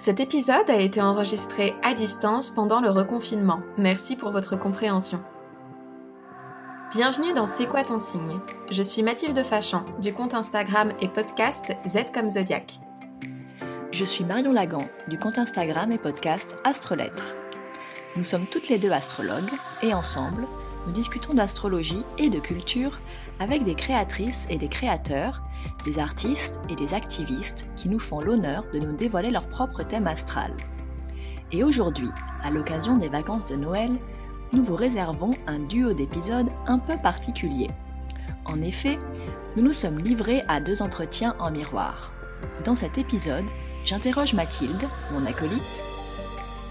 Cet épisode a été enregistré à distance pendant le reconfinement. Merci pour votre compréhension. Bienvenue dans C'est quoi ton signe? Je suis Mathilde Fachan du compte Instagram et podcast Z comme Zodiac. Je suis Marion Lagan du compte Instagram et podcast Astrolettres. Nous sommes toutes les deux astrologues et ensemble, nous discutons d'astrologie et de culture avec des créatrices et des créateurs des artistes et des activistes qui nous font l'honneur de nous dévoiler leur propre thème astral. Et aujourd'hui, à l'occasion des vacances de Noël, nous vous réservons un duo d'épisodes un peu particulier. En effet, nous nous sommes livrés à deux entretiens en miroir. Dans cet épisode, j'interroge Mathilde, mon acolyte.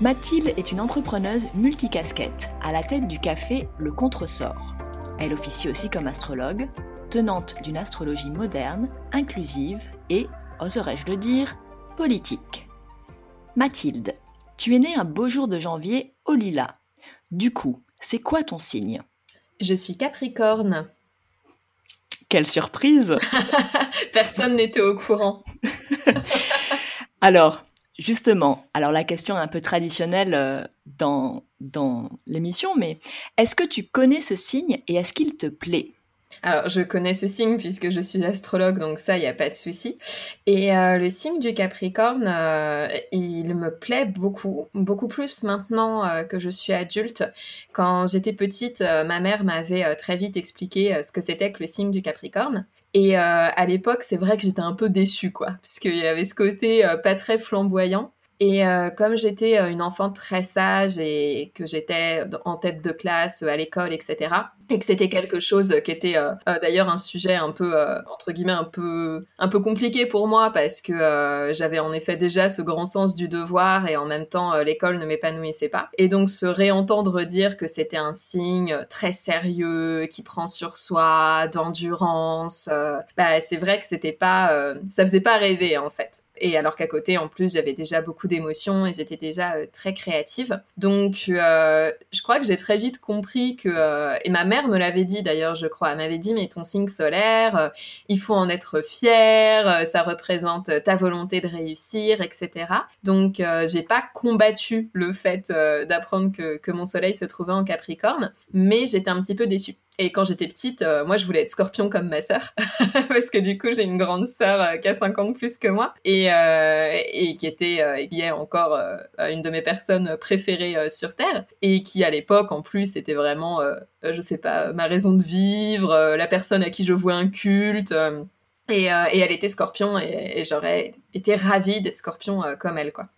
Mathilde est une entrepreneuse multicasquette à la tête du café Le Contresort. Elle officie aussi comme astrologue, tenante d'une astrologie moderne, inclusive et, oserais-je le dire, politique. Mathilde, tu es née un beau jour de janvier au lilas. Du coup, c'est quoi ton signe? Je suis Capricorne. Quelle surprise Personne n'était au courant. alors, justement, alors la question est un peu traditionnelle euh, dans, dans l'émission, mais est-ce que tu connais ce signe et est-ce qu'il te plaît? Alors, je connais ce signe puisque je suis astrologue, donc ça, il n'y a pas de souci. Et euh, le signe du Capricorne, euh, il me plaît beaucoup, beaucoup plus maintenant que je suis adulte. Quand j'étais petite, ma mère m'avait très vite expliqué ce que c'était que le signe du Capricorne. Et à l'époque, c'est vrai que j'étais un peu déçue, quoi, parce qu'il y avait ce côté pas très flamboyant. Et euh, comme j'étais euh, une enfant très sage et que j'étais en tête de classe à l'école, etc., et que c'était quelque chose qui était euh, d'ailleurs un sujet un peu entre guillemets un peu un peu compliqué pour moi parce que j'avais en effet déjà ce grand sens du devoir et en même temps l'école ne m'épanouissait pas. Et donc se réentendre dire que c'était un signe très sérieux qui prend sur soi, d'endurance, bah c'est vrai que c'était pas ça faisait pas rêver en fait. Et alors qu'à côté, en plus, j'avais déjà beaucoup d'émotions et j'étais déjà euh, très créative. Donc, euh, je crois que j'ai très vite compris que, euh, et ma mère me l'avait dit d'ailleurs, je crois, elle m'avait dit, mais ton signe solaire, il faut en être fier, ça représente ta volonté de réussir, etc. Donc, j'ai pas combattu le fait d'apprendre que, que mon soleil se trouvait en Capricorne, mais j'étais un petit peu déçue. Et quand j'étais petite, euh, moi, je voulais être scorpion comme ma sœur, parce que du coup, j'ai une grande sœur euh, qui a 5 ans de plus que moi, et, euh, et qui était, qui est encore une de mes personnes préférées sur Terre, et qui, à l'époque, en plus, était vraiment, je sais pas, ma raison de vivre, la personne à qui je vouais un culte. Et, et, elle était scorpion, et, et j'aurais été ravie d'être scorpion comme elle, quoi.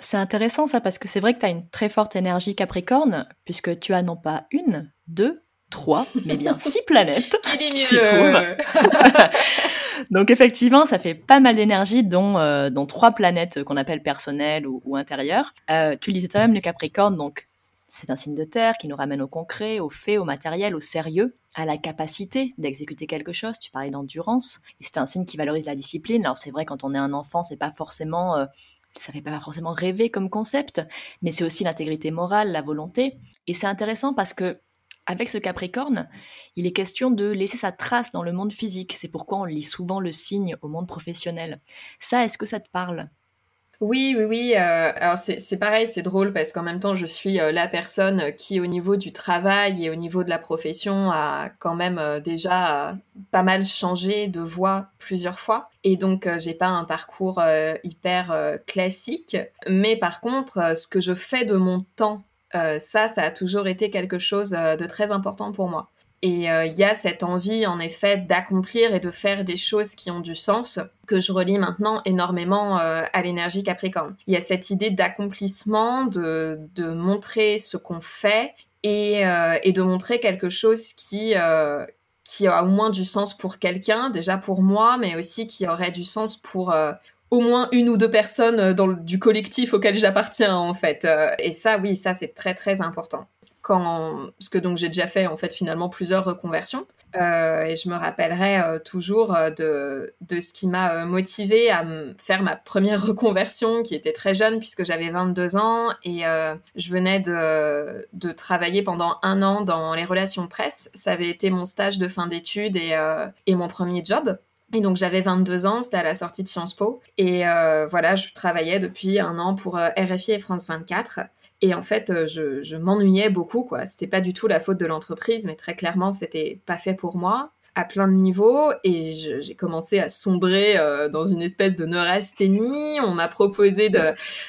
C'est intéressant ça parce que c'est vrai que tu as une très forte énergie Capricorne puisque tu as non pas une, deux, trois, mais bien six planètes qui s'y trouvent. Donc effectivement, ça fait pas mal d'énergie, dont, euh, dont trois planètes qu'on appelle personnelles ou, intérieures. Euh, tu lisais toi-même le Capricorne, donc c'est un signe de terre qui nous ramène au concret, au fait, au matériel, au sérieux, à la capacité d'exécuter quelque chose. Tu parlais d'endurance. C'est un signe qui valorise la discipline. Alors c'est vrai, quand on est un enfant, c'est pas forcément... Euh, ça fait pas forcément rêver comme concept, mais c'est aussi l'intégrité morale, la volonté. Et c'est intéressant parce que avec ce Capricorne, il est question de laisser sa trace dans le monde physique. C'est pourquoi on lit souvent le signe au monde professionnel. Ça, est-ce que ça te parle? Oui, oui, oui. Euh, alors c'est pareil, c'est drôle parce qu'en même temps, je suis euh, la personne qui, au niveau du travail et au niveau de la profession, a quand même euh, déjà pas mal changé de voie plusieurs fois. Et donc, j'ai pas un parcours hyper classique. Mais par contre, ce que je fais de mon temps ça, ça a toujours été quelque chose euh, de très important pour moi. Et euh, il y a cette envie, en effet, d'accomplir et de faire des choses qui ont du sens, que je relie maintenant énormément à l'énergie Capricorne. Il y a cette idée d'accomplissement, de, montrer ce qu'on fait et, de montrer quelque chose qui, qui a au moins du sens pour quelqu'un, déjà pour moi, mais aussi qui aurait du sens pour, au moins une ou deux personnes euh, du collectif auquel j'appartiens en fait. Euh, et ça, oui, ça c'est très très important. Quand, parce que donc j'ai déjà fait en fait finalement plusieurs reconversions euh, et je me rappellerai toujours de, de ce qui m'a motivé à faire ma première reconversion qui était très jeune puisque j'avais 22 ans et je venais de, de travailler pendant un an dans les relations presse. Ça avait été mon stage de fin d'études et, et mon premier job Et donc j'avais 22 ans, c'était à la sortie de Sciences Po. Et euh, voilà, je travaillais depuis un an pour euh, RFI et France 24. Et en fait, euh, je, je m'ennuyais beaucoup, quoi. C'était pas du tout la faute de l'entreprise, mais très clairement, c'était pas fait pour moi à plein de niveaux et j'ai commencé à sombrer euh, dans une espèce de neurasthénie. On m'a proposé de,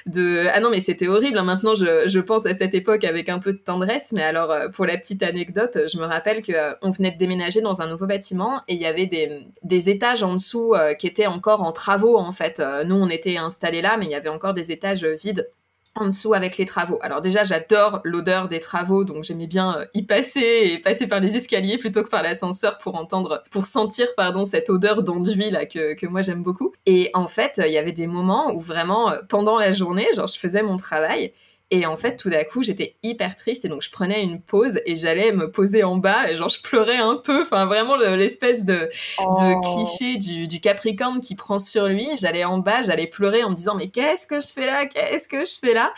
de... Ah non, mais c'était horrible. Hein. Maintenant, je, pense à cette époque avec un peu de tendresse. Mais alors, euh, pour la petite anecdote, je me rappelle que euh, venait de déménager dans un nouveau bâtiment et il y avait des, des étages en dessous qui étaient encore en travaux, en fait. nous, on était installés là, mais il y avait encore des étages vides en dessous avec les travaux. Alors déjà, j'adore l'odeur des travaux, donc j'aimais bien euh, y passer et passer par les escaliers plutôt que par l'ascenseur pour entendre, pour sentir, pardon, cette odeur d'enduit là que, moi j'aime beaucoup. Et en fait, il y avait des moments où vraiment, euh, pendant la journée, genre je faisais mon travail et en fait, tout d'un coup, j'étais hyper triste et donc je prenais une pause et j'allais me poser en bas et genre je pleurais un peu. Enfin, vraiment l'espèce de, de oh. cliché du, du, Capricorne qui prend sur lui. J'allais en bas, j'allais pleurer en me disant mais qu'est-ce que je fais là? Qu'est-ce que je fais là?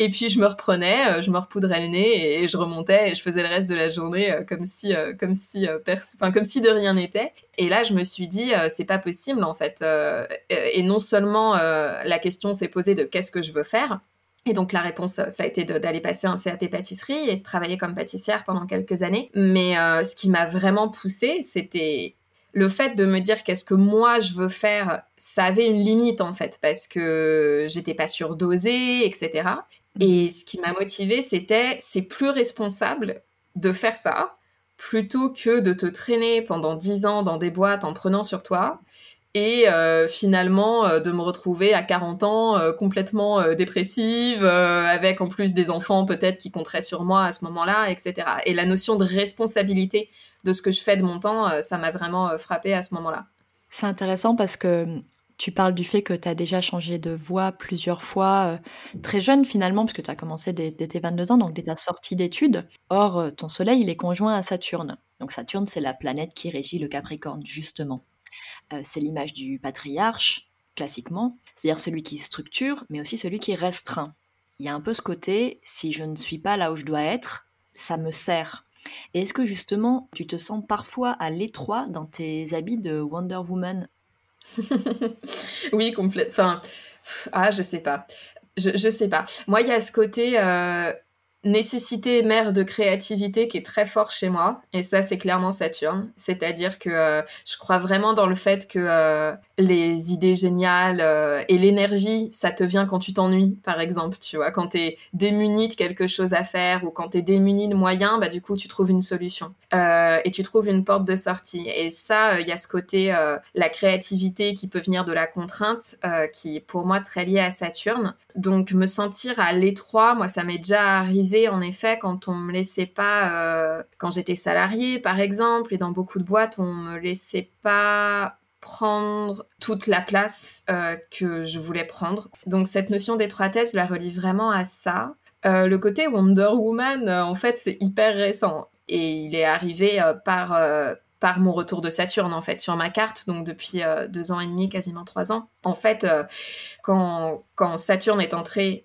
Et puis je me reprenais, euh, je me repoudrais le nez et je remontais et je faisais le reste de la journée euh, comme si, euh, comme si, enfin comme si de rien n'était. Et là, je me suis dit c'est pas possible en fait. et non seulement la question s'est posée de qu'est-ce que je veux faire et donc la réponse, ça a été d'aller passer un CAP pâtisserie et de travailler comme pâtissière pendant quelques années. Mais euh, ce qui m'a vraiment poussée, c'était le fait de me dire qu'est-ce que moi je veux faire. Ça avait une limite en fait parce que j'étais pas sûre d'oser, etc. Et ce qui m'a motivée, c'était c'est plus responsable de faire ça plutôt que de te traîner pendant dix ans dans des boîtes en prenant sur toi et euh, finalement euh, de me retrouver à 40 ans euh, complètement dépressive, avec en plus des enfants peut-être qui compteraient sur moi à ce moment-là, etc. Et la notion de responsabilité de ce que je fais de mon temps, ça m'a vraiment frappé à ce moment-là. C'est intéressant parce que hum, tu parles du fait que tu as déjà changé de voie plusieurs fois, très jeune finalement, puisque tu as commencé dès, dès, tes 22 ans, donc dès ta sortie d'études. Or, ton Soleil, il est conjoint à Saturne. Donc Saturne, c'est la planète qui régit le Capricorne, justement. Euh, c'est l'image du patriarche, classiquement, c'est-à-dire celui qui structure, mais aussi celui qui restreint. Il y a un peu ce côté, si je ne suis pas là où je dois être, ça me sert. Et est-ce que justement, tu te sens parfois à l'étroit dans tes habits de Wonder Woman? Oui, complètement. Enfin, ah, je sais pas. Je, sais pas. Moi, il y a ce côté. Euh, nécessité mère de créativité qui est très fort chez moi. Et ça c'est clairement Saturne. C'est-à-dire que euh, je crois vraiment dans le fait que euh, les idées géniales euh, et l'énergie ça te vient quand tu t'ennuies par exemple tu vois. Quand t'es démuni de quelque chose à faire ou quand t'es démuni de moyens bah du coup tu trouves une solution. Et tu trouves une porte de sortie. Et ça il y a ce côté la créativité qui peut venir de la contrainte qui est pour moi très lié à Saturne. Donc me sentir à l'étroit moi ça m'est déjà arrivé en effet quand on me laissait pas, euh, quand j'étais salariée par exemple, et dans beaucoup de boîtes, on me laissait pas prendre toute la place euh, que je voulais prendre. Donc cette notion d'étroitesse, je la relie vraiment à ça. Euh, le côté Wonder Woman, en fait, c'est hyper récent et il est arrivé par par mon retour de Saturne en fait sur ma carte, donc depuis deux ans et demi, quasiment trois ans. En fait, quand, quand Saturne est entré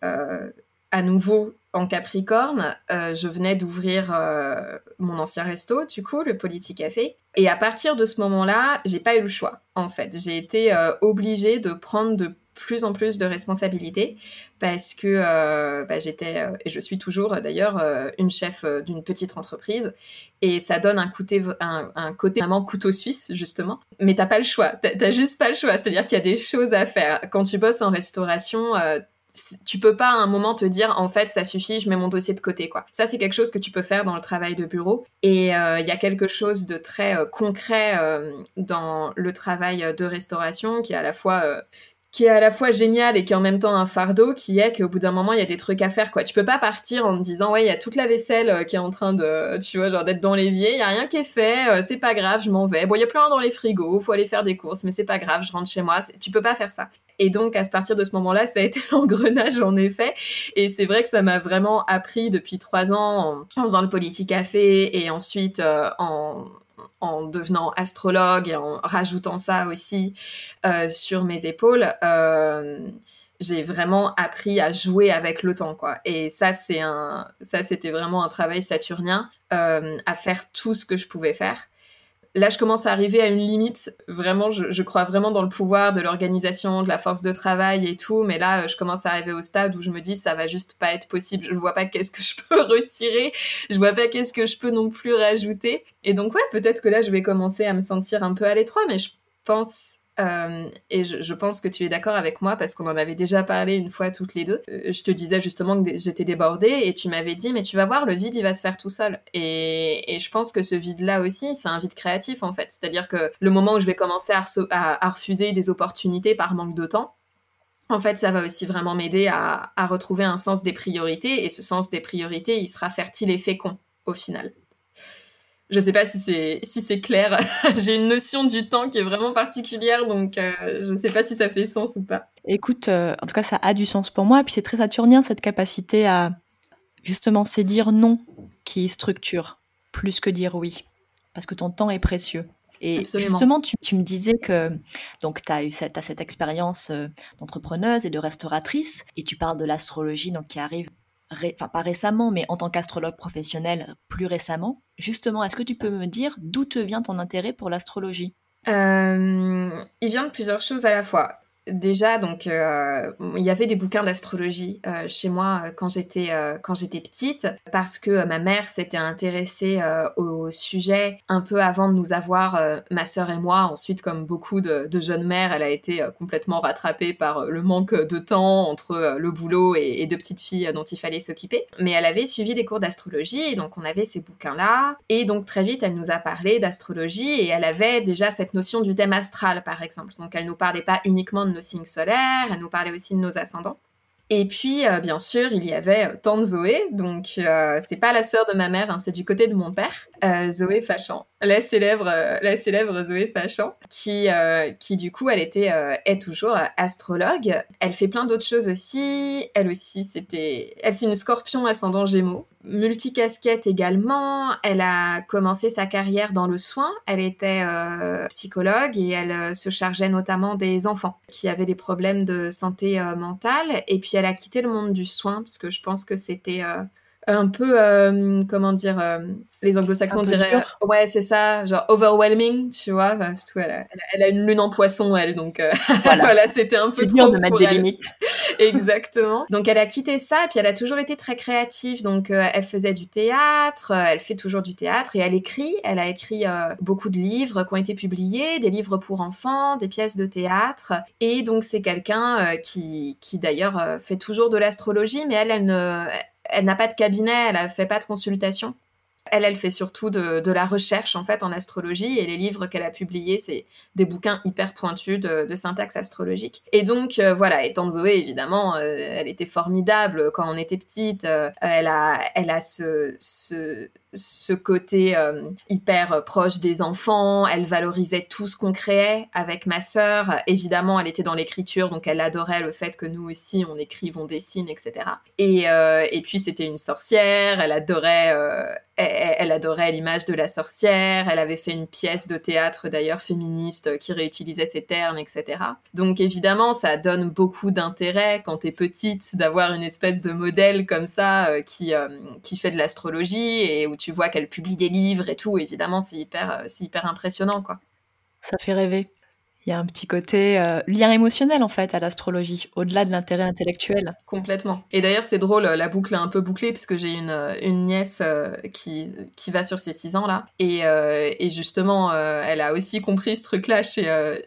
à nouveau en Capricorne, euh, je venais d'ouvrir euh, mon ancien resto, du coup, le Politique Café. Et à partir de ce moment-là, j'ai pas eu le choix, en fait. J'ai été euh, obligée de prendre de plus en plus de responsabilités parce que bah, j'étais, et je suis toujours d'ailleurs, une chef d'une petite entreprise. Et ça donne un côté, un, côté vraiment couteau suisse, justement. Mais t'as pas le choix. T'as juste pas le choix. C'est-à-dire qu'il y a des choses à faire. Quand tu bosses en restauration, tu peux pas à un moment te dire en fait ça suffit, je mets mon dossier de côté quoi. Ça c'est quelque chose que tu peux faire dans le travail de bureau et euh, il y a quelque chose de très euh, concret euh, dans le travail de restauration qui est à la fois qui est à la fois génial et qui est en même temps un fardeau, qui est qu'au bout d'un moment, il y a des trucs à faire, quoi. Tu peux pas partir en te disant, ouais, il y a toute la vaisselle euh, qui est en train de, tu vois, genre d'être dans l'évier, il y a rien qui est fait, euh, c'est pas grave, je m'en vais. Bon, il y a plus rien dans les frigos, faut aller faire des courses, mais c'est pas grave, je rentre chez moi. Tu peux pas faire ça. Et donc, à partir de ce moment-là, ça a été l'engrenage, en effet. Et c'est vrai que ça m'a vraiment appris depuis trois ans en, faisant le politique café et ensuite euh, en en devenant astrologue et en rajoutant ça aussi euh, sur mes épaules, euh, j'ai vraiment appris à jouer avec le temps, quoi. Et ça, c'est un, ça, c'était vraiment un travail saturnien, euh, à faire tout ce que je pouvais faire. Là, je commence à arriver à une limite. Vraiment, je, crois vraiment dans le pouvoir de l'organisation, de la force de travail et tout. Mais là, je commence à arriver au stade où je me dis, ça va juste pas être possible. Je vois pas qu'est-ce que je peux retirer. Je vois pas qu'est-ce que je peux non plus rajouter. Et donc, ouais, peut-être que là, je vais commencer à me sentir un peu à l'étroit, mais je pense euh, et je, pense que tu es d'accord avec moi parce qu'on en avait déjà parlé une fois toutes les deux. Euh, je te disais justement que j'étais débordée et tu m'avais dit mais tu vas voir le vide il va se faire tout seul. Et, je pense que ce vide là aussi c'est un vide créatif en fait. C'est-à-dire que le moment où je vais commencer à, refuser des opportunités par manque de temps, en fait, ça va aussi vraiment m'aider à, à, retrouver un sens des priorités, et ce sens des priorités, il sera fertile et fécond au final. Je sais pas si c'est si c'est clair. J'ai une notion du temps qui est vraiment particulière, donc euh, je sais pas si ça fait sens ou pas. Écoute, euh, en tout cas, ça a du sens pour moi. Et puis c'est très saturnien cette capacité à justement c'est dire non qui structure plus que dire oui, parce que ton temps est précieux. Et justement, tu, tu, me disais que donc tu as eu cette, as cette expérience euh, d'entrepreneuse et de restauratrice, et tu parles de l'astrologie donc qui arrive enfin pas récemment, mais en tant qu'astrologue professionnel plus récemment. Justement, est-ce que tu peux me dire d'où te vient ton intérêt pour l'astrologie? Euh, Il vient de plusieurs choses à la fois déjà, donc, euh, il y avait des bouquins d'astrologie euh, chez moi euh, quand j'étais quand j'étais petite, parce que ma mère s'était intéressée au sujet un peu avant de nous avoir, ma sœur et moi. Ensuite, comme beaucoup de, jeunes mères, elle a été complètement rattrapée par le manque de temps entre le boulot et, deux petites filles dont il fallait s'occuper. Mais elle avait suivi des cours d'astrologie, et donc on avait ces bouquins-là. Et donc très vite, elle nous a parlé d'astrologie et elle avait déjà cette notion du thème astral, par exemple. Donc elle nous parlait pas uniquement de nos signes solaires, elle nous parlait aussi de nos ascendants. Et puis, euh, bien sûr, il y avait euh, Tante Zoé, donc euh, c'est pas la sœur de ma mère, hein, c'est du côté de mon père, Zoé Fachan, la célèbre, la célèbre Zoé Fachan, qui, qui du coup, elle était, est toujours astrologue. Elle fait plein d'autres choses aussi. Elle aussi, c'était, elle c'est une Scorpion ascendant Gémeaux multicasquette également. Elle a commencé sa carrière dans le soin. Elle était euh, psychologue et elle euh, se chargeait notamment des enfants qui avaient des problèmes de santé euh, mentale. Et puis elle a quitté le monde du soin parce que je pense que c'était un peu, euh, comment dire, euh, les anglo-saxons diraient, euh, ouais, c'est ça, genre overwhelming, tu vois. Enfin, surtout, elle a, elle a, une lune en poisson, elle, donc voilà, c'était un peu trop dur de mettre des limites. Exactement. Donc, elle a quitté ça, et puis elle a toujours été très créative. Donc, elle faisait du théâtre, elle fait toujours du théâtre, et elle écrit. Elle a écrit beaucoup de livres qui ont été publiés, des livres pour enfants, des pièces de théâtre. Et donc, c'est quelqu'un qui, qui d'ailleurs fait toujours de l'astrologie, mais elle, elle ne elle n'a pas de cabinet, elle ne fait pas de consultation. Elle, elle fait surtout de, la recherche en fait en astrologie et les livres qu'elle a publiés, c'est des bouquins hyper pointus de, syntaxe astrologique. Et donc euh, voilà, étant Zoé évidemment, euh, elle était formidable quand on était petite. Euh, elle a, elle a ce, ce, ce côté hyper proche des enfants. Elle valorisait tout ce qu'on créait avec ma sœur. Évidemment, elle était dans l'écriture, donc elle adorait le fait que nous aussi on écrive, on dessine, etc. Et, et puis c'était une sorcière. Elle adorait elle, adorait l'image de la sorcière, elle avait fait une pièce de théâtre d'ailleurs féministe qui réutilisait ces termes, etc. Donc évidemment, ça donne beaucoup d'intérêt quand t'es petite d'avoir une espèce de modèle comme ça euh, qui, euh, qui fait de l'astrologie et où tu vois qu'elle publie des livres et tout. Évidemment, c'est hyper, euh, hyper impressionnant, quoi. Ça fait rêver. Il y a un petit côté euh, lien émotionnel en fait à l'astrologie, au-delà de l'intérêt intellectuel. Complètement. Et d'ailleurs c'est drôle, la boucle est un peu bouclée puisque j'ai une, euh, nièce euh, qui, qui va sur ses 6 ans là. Et, et justement, elle a aussi compris ce truc-là chez,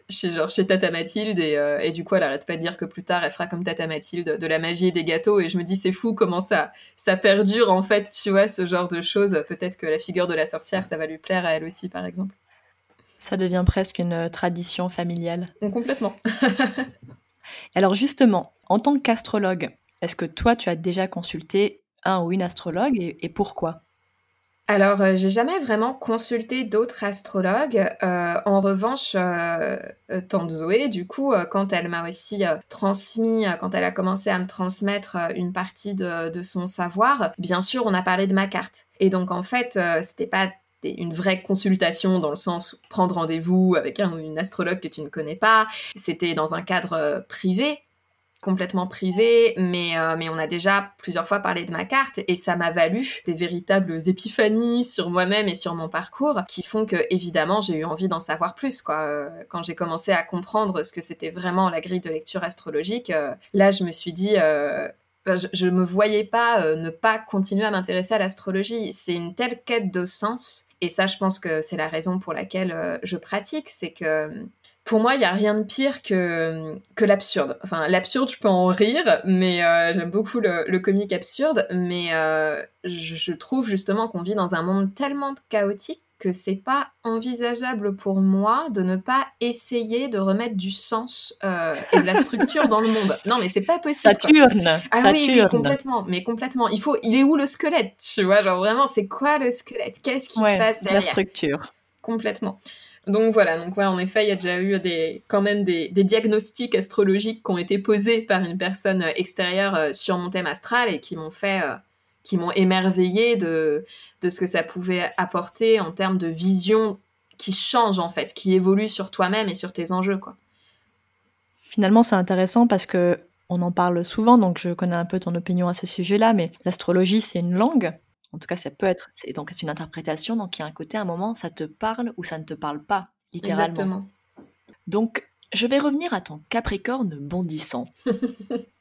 chez, genre, chez Tata Mathilde. Et, et, du coup, elle arrête pas de dire que plus tard, elle fera comme Tata Mathilde de la magie et des gâteaux. Et je me dis, c'est fou comment ça, ça perdure en fait, tu vois, ce genre de choses. Peut-être que la figure de la sorcière, ça va lui plaire à elle aussi, par exemple. Ça devient presque une tradition familiale. Complètement. Alors justement, en tant qu'astrologue, est-ce que toi, tu as déjà consulté un ou une astrologue et, pourquoi? Alors, euh, j'ai jamais vraiment consulté d'autres astrologues. Euh, en revanche, euh, tante Zoé, du coup, quand elle m'a aussi transmis, quand elle a commencé à me transmettre une partie de, de, son savoir, bien sûr, on a parlé de ma carte. Et donc, en fait, c'était pas une vraie consultation dans le sens prendre rendez-vous avec un, une astrologue que tu ne connais pas. C'était dans un cadre euh, privé. complètement privé, mais, euh, mais on a déjà plusieurs fois parlé de ma carte et ça m'a valu des véritables épiphanies sur moi-même et sur mon parcours qui font que, évidemment, j'ai eu envie d'en savoir plus, quoi. Euh, quand j'ai commencé à comprendre ce que c'était vraiment la grille de lecture astrologique, là, je me suis dit, je, ne me voyais pas ne pas continuer à m'intéresser à l'astrologie. C'est une telle quête de sens. Et ça, je pense que c'est la raison pour laquelle je pratique, c'est que pour moi, il n'y a rien de pire que, l'absurde. Enfin, l'absurde, je peux en rire, mais euh, j'aime beaucoup le, le, comique absurde, mais euh, je, trouve justement qu'on vit dans un monde tellement chaotique que c'est pas envisageable pour moi de ne pas essayer de remettre du sens euh, et de la structure dans le monde. Non, mais c'est pas possible. Saturne. Ah Oui, complètement. Mais complètement. Il faut. Il est où le squelette Tu vois, genre vraiment, c'est quoi le squelette? Qu'est-ce qui se passe derrière? La structure. Complètement. Donc voilà, donc ouais, en effet, il y a déjà eu des, quand même des, diagnostics astrologiques qui ont été posés par une personne extérieure euh, sur mon thème astral et qui m'ont fait, euh, qui m'ont émerveillé de, de ce que ça pouvait apporter en termes de vision qui change en fait, qui évolue sur toi-même et sur tes enjeux quoi. Finalement, c'est intéressant parce que on en parle souvent, donc je connais un peu ton opinion à ce sujet-là, mais l'astrologie, c'est une langue. En tout cas, ça peut être. C'est, donc, c'est une interprétation. Donc, il y a un côté, à un moment, ça te parle ou ça ne te parle pas, littéralement. Exactement. Donc, je vais revenir à ton Capricorne bondissant.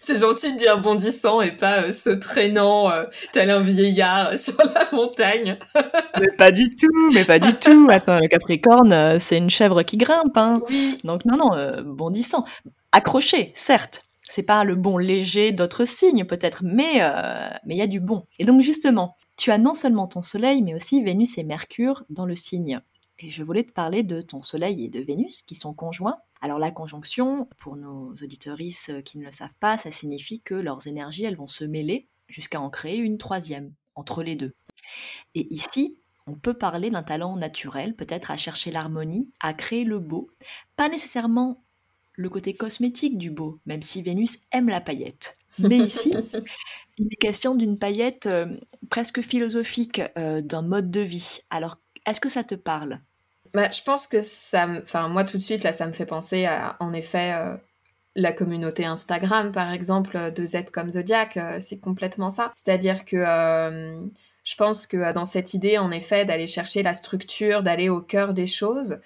C'est gentil de dire bondissant et pas euh, se traînant euh, tel un vieillard sur la montagne. mais pas du tout, mais pas du tout. Attends, le Capricorne, euh, c'est une chèvre qui grimpe. Hein. Donc non, non, bondissant. Accroché, certes, c'est pas le bon léger d'autres signes peut-être, mais euh, mais il y a du bon. Et donc justement, tu as non seulement ton Soleil, mais aussi Vénus et Mercure dans le signe. Et je voulais te parler de ton Soleil et de Vénus qui sont conjoints. Alors la conjonction, pour nos auditoristes qui ne le savent pas, ça signifie que leurs énergies, elles vont se mêler jusqu'à en créer une troisième entre les deux. Et ici, on peut parler d'un talent naturel, peut-être à chercher l'harmonie, à créer le beau, pas nécessairement le côté cosmétique du beau, même si Vénus aime la paillette. Mais ici, il est question d'une paillette euh, presque philosophique, euh, d'un mode de vie. Alors, est-ce que ça te parle? Bah, Je pense que ça... Enfin, moi, tout de suite, là, ça me fait penser à, en effet, euh, la communauté Instagram, par exemple, de Z comme Zodiac. c'est complètement ça. C'est-à-dire que... je pense que dans cette idée, en effet, d'aller chercher la structure, d'aller au cœur des choses,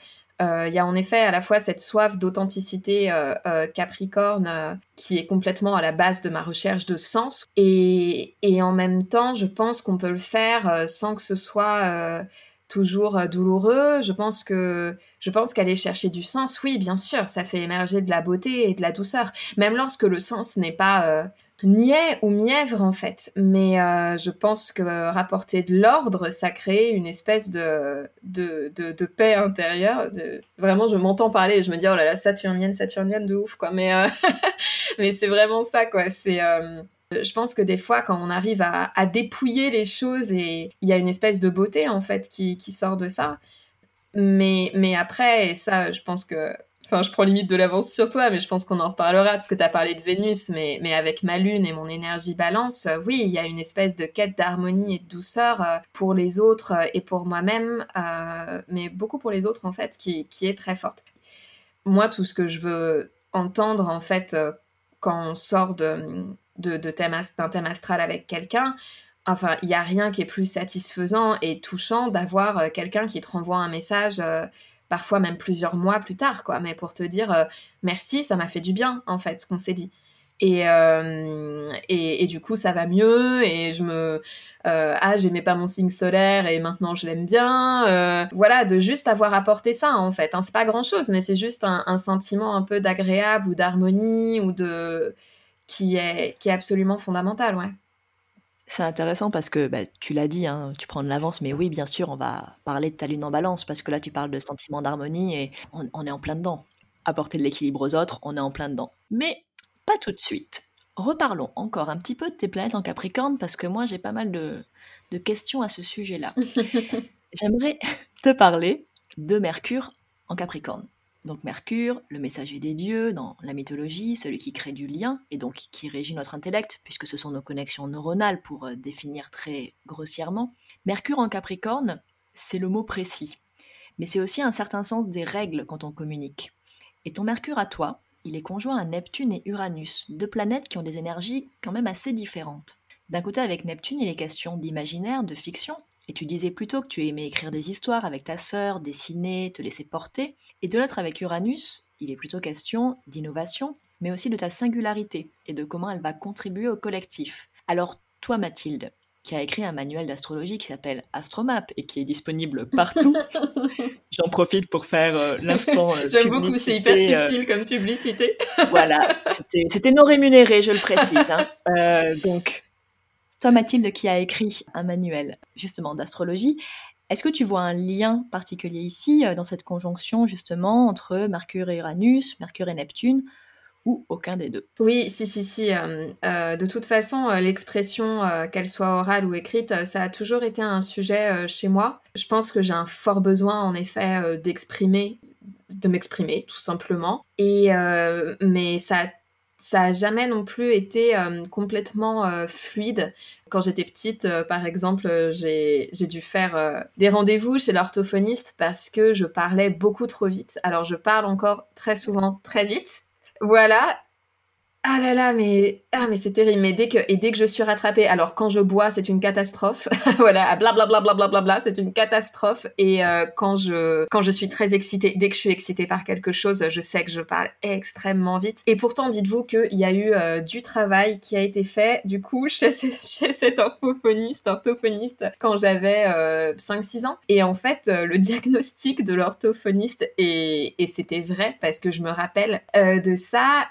euh, il y a en effet à la fois cette soif d'authenticité euh, euh, capricorne qui est complètement à la base de ma recherche de sens et, et en même temps je pense qu'on peut le faire sans que ce soit toujours douloureux. Je pense que je pense qu'aller chercher du sens, oui, bien sûr, ça fait émerger de la beauté et de la douceur, même lorsque le sens n'est pas niais ou mièvre en fait. Mais euh, je pense que rapporter de l'ordre, ça crée une espèce de, de, de, paix intérieure. Vraiment, je m'entends parler et je me dis, oh là là, saturnienne, saturnienne de ouf, quoi. Mais, euh, mais c'est vraiment ça, quoi. C'est... Euh, je pense que des fois, quand on arrive à, dépouiller les choses, et il y a une espèce de beauté en fait qui, sort de ça. Mais, mais après, et ça, je pense que Enfin, je prends limite de l'avance sur toi, mais je pense qu'on en reparlera parce que tu as parlé de Vénus, mais, avec ma lune et mon énergie balance, euh, oui, il y a une espèce de quête d'harmonie et de douceur euh, pour les autres et pour moi-même, mais beaucoup pour les autres en fait, qui est très forte. Moi, tout ce que je veux entendre en fait quand on sort de, de, thème, d'un thème astral avec quelqu'un, enfin, il n'y a rien qui est plus satisfaisant et touchant d'avoir quelqu'un qui te renvoie un message parfois même plusieurs mois plus tard, quoi, mais pour te dire euh, merci, ça m'a fait du bien, en fait, ce qu'on s'est dit. Et, euh, et, du coup, ça va mieux, et je me... Euh, ah, j'aimais pas mon signe solaire, et maintenant je l'aime bien. voilà, de juste avoir apporté ça, en fait. Hein, c'est pas grand-chose, mais c'est juste un, sentiment un peu d'agréable, ou d'harmonie, ou de... qui est, qui est absolument fondamental, ouais. C'est intéressant parce que bah, tu l'as dit, hein, tu prends de l'avance, mais oui, bien sûr, on va parler de ta lune en balance parce que là, tu parles de sentiment d'harmonie et on, est en plein dedans. Apporter de l'équilibre aux autres, on est en plein dedans. Mais pas tout de suite. Reparlons encore un petit peu de tes planètes en Capricorne parce que moi, j'ai pas mal de, de questions à ce sujet-là. J'aimerais te parler de Mercure en Capricorne. Donc Mercure, le messager des dieux dans la mythologie, celui qui crée du lien et donc qui régit notre intellect, puisque ce sont nos connexions neuronales pour euh, définir très grossièrement. Mercure en Capricorne, c'est le mot précis, mais c'est aussi un certain sens des règles quand on communique. Et ton Mercure à toi, il est conjoint à Neptune et Uranus, deux planètes qui ont des énergies quand même assez différentes. D'un côté, avec Neptune, il est question d'imaginaire, de fiction, et tu disais plutôt que tu aimais écrire des histoires avec ta sœur, dessiner, te laisser porter. Et de l'autre, avec Uranus, il est plutôt question d'innovation, mais aussi de ta singularité et de comment elle va contribuer au collectif. Alors, toi, Mathilde, qui a écrit un manuel d'astrologie qui s'appelle Astromap et qui est disponible partout. J'en profite pour faire euh, l'instant. Euh, J'aime beaucoup, c'est hyper euh, subtil comme publicité. voilà, c'était non rémunéré, je le précise. Hein. donc, toi, Mathilde, qui a écrit un manuel justement d'astrologie, est-ce que tu vois un lien particulier ici dans cette conjonction justement entre Mercure et Uranus, Mercure et Neptune ou aucun des deux? Oui, si, si, si. Euh, euh, de toute façon, euh, l'expression, qu'elle soit orale ou écrite, ça a toujours été un sujet chez moi. Je pense que j'ai un fort besoin, en effet, d'exprimer, de m'exprimer, tout simplement. Et mais ça ça a jamais non plus été complètement fluide. Quand j'étais petite, par exemple, j'ai dû faire des rendez-vous chez l'orthophoniste parce que je parlais beaucoup trop vite. Alors je parle encore très souvent très vite, voilà. Ah là là, mais ah mais c'est terrible. Mais dès que et dès que je suis rattrapée, alors quand je bois, c'est une catastrophe. voilà, blablabla, bla bla c'est une catastrophe. Et euh, quand je quand je suis très excitée, dès que je suis excitée par quelque chose, je sais que je parle extrêmement vite. Et pourtant, dites-vous qu'il y a eu euh, du travail qui a été fait du coup chez, chez cet orthophoniste, orthophoniste quand j'avais 5-6 euh, ans. Et en fait, le diagnostic de l'orthophoniste et et c'était vrai parce que je me rappelle de ça.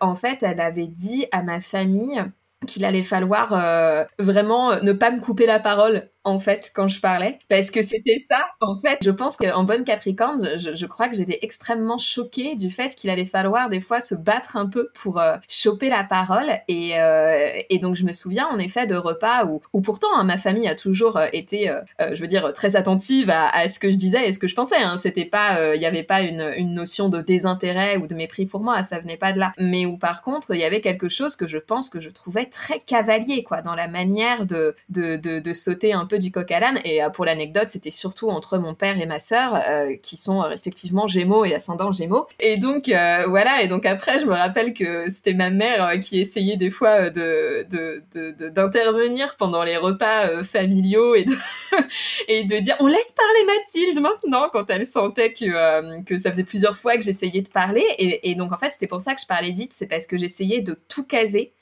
en fait elle avait dit à ma famille qu'il allait falloir euh, vraiment ne pas me couper la parole en fait quand je parlais. Parce que c'était ça en fait. Je pense qu'en bonne capricorne je, crois que j'étais extrêmement choquée du fait qu'il allait falloir des fois se battre un peu pour euh, choper la parole. Et, euh, et donc je me souviens en effet de repas où, où pourtant hein, ma famille a toujours euh, été je veux dire très attentive à, ce que je disais et ce que je pensais hein. c'était pas il n'y avait pas une, notion de désintérêt ou de mépris pour moi. Ça venait pas de là. Mais où par contre il y avait quelque chose que je pense que je trouvais très cavalier quoi dans la manière de, de, de sauter un peu du coq à l'âne. Et euh, pour l'anecdote, c'était surtout entre mon père et ma sœur, euh, qui sont euh, respectivement Gémeaux et ascendant Gémeaux. Et donc voilà. Et donc après, je me rappelle que c'était ma mère qui essayait des fois de d'intervenir pendant les repas familiaux et de et de dire on laisse parler Mathilde maintenant quand elle sentait que que ça faisait plusieurs fois que j'essayais de parler. Et, et donc en fait, c'était pour ça que je parlais vite, c'est parce que j'essayais de tout caser